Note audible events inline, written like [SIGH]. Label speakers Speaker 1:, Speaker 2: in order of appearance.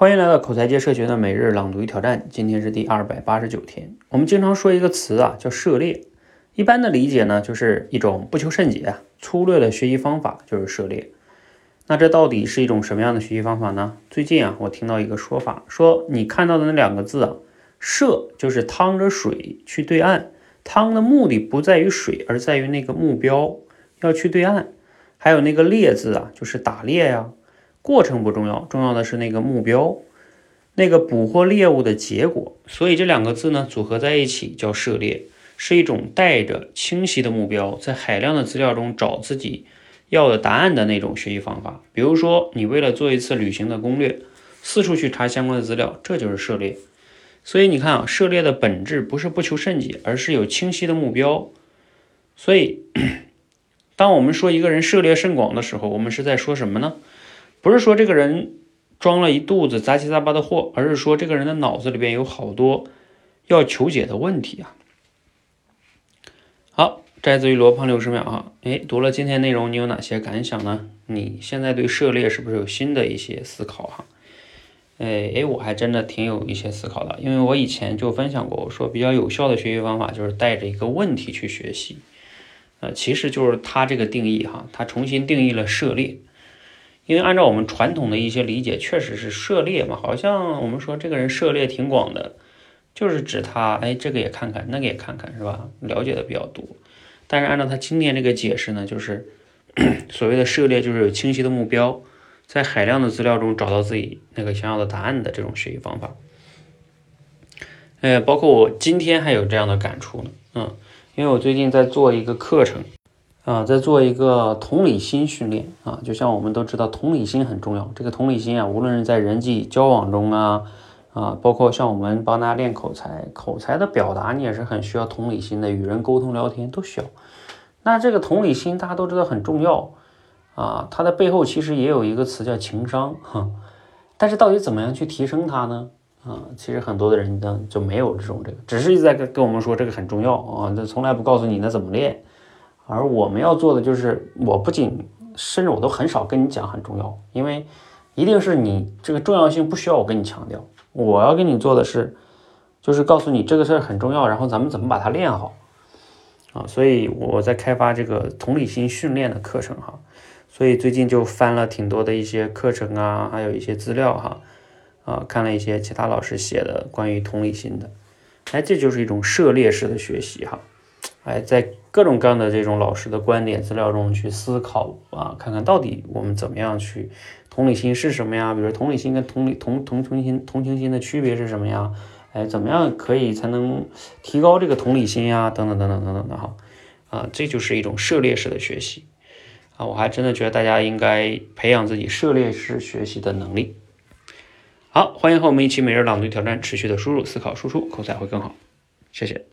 Speaker 1: 欢迎来到口才界社群的每日朗读与挑战，今天是第二百八十九天。我们经常说一个词啊，叫涉猎。一般的理解呢，就是一种不求甚解，粗略的学习方法就是涉猎。那这到底是一种什么样的学习方法呢？最近啊，我听到一个说法，说你看到的那两个字啊，涉就是趟着水去对岸，趟的目的不在于水，而在于那个目标要去对岸。还有那个猎字啊，就是打猎呀。过程不重要，重要的是那个目标，那个捕获猎物的结果。所以这两个字呢，组合在一起叫涉猎，是一种带着清晰的目标，在海量的资料中找自己要的答案的那种学习方法。比如说，你为了做一次旅行的攻略，四处去查相关的资料，这就是涉猎。所以你看啊，涉猎的本质不是不求甚解，而是有清晰的目标。所以，[CLEARS THROAT] 当我们说一个人涉猎甚广的时候，我们是在说什么呢？不是说这个人装了一肚子杂七杂八的货，而是说这个人的脑子里边有好多要求解的问题啊。好，摘自于罗胖六十秒啊。哎，读了今天内容，你有哪些感想呢？你现在对涉猎是不是有新的一些思考哈？哎哎，我还真的挺有一些思考的，因为我以前就分享过，我说比较有效的学习方法就是带着一个问题去学习。呃，其实就是他这个定义哈，他重新定义了涉猎。因为按照我们传统的一些理解，确实是涉猎嘛，好像我们说这个人涉猎挺广的，就是指他哎这个也看看，那个也看看，是吧？了解的比较多。但是按照他今天这个解释呢，就是 [COUGHS] 所谓的涉猎，就是有清晰的目标，在海量的资料中找到自己那个想要的答案的这种学习方法。呃，包括我今天还有这样的感触呢，嗯，因为我最近在做一个课程。啊，在做一个同理心训练啊，就像我们都知道，同理心很重要。这个同理心啊，无论是在人际交往中啊，啊，包括像我们帮大家练口才，口才的表达你也是很需要同理心的，与人沟通聊天都需要。那这个同理心大家都知道很重要啊，它的背后其实也有一个词叫情商哈。但是到底怎么样去提升它呢？啊，其实很多的人呢就没有这种这个，只是一直在跟跟我们说这个很重要啊，这从来不告诉你那怎么练。而我们要做的就是，我不仅甚至我都很少跟你讲很重要，因为一定是你这个重要性不需要我跟你强调。我要跟你做的是，就是告诉你这个事儿很重要，然后咱们怎么把它练好啊。所以我在开发这个同理心训练的课程哈，所以最近就翻了挺多的一些课程啊，还有一些资料哈，啊，看了一些其他老师写的关于同理心的，哎，这就是一种涉猎式的学习哈。哎，在各种各样的这种老师的观点资料中去思考啊，看看到底我们怎么样去同理心是什么呀？比如同理心跟同理同同情心同情心的区别是什么呀？哎，怎么样可以才能提高这个同理心呀？等等等等等等的哈，啊，这就是一种涉猎式的学习啊，我还真的觉得大家应该培养自己涉猎式学习的能力。好，欢迎和我们一起每日朗读挑战，持续的输入、思考、输出，口才会更好。谢谢。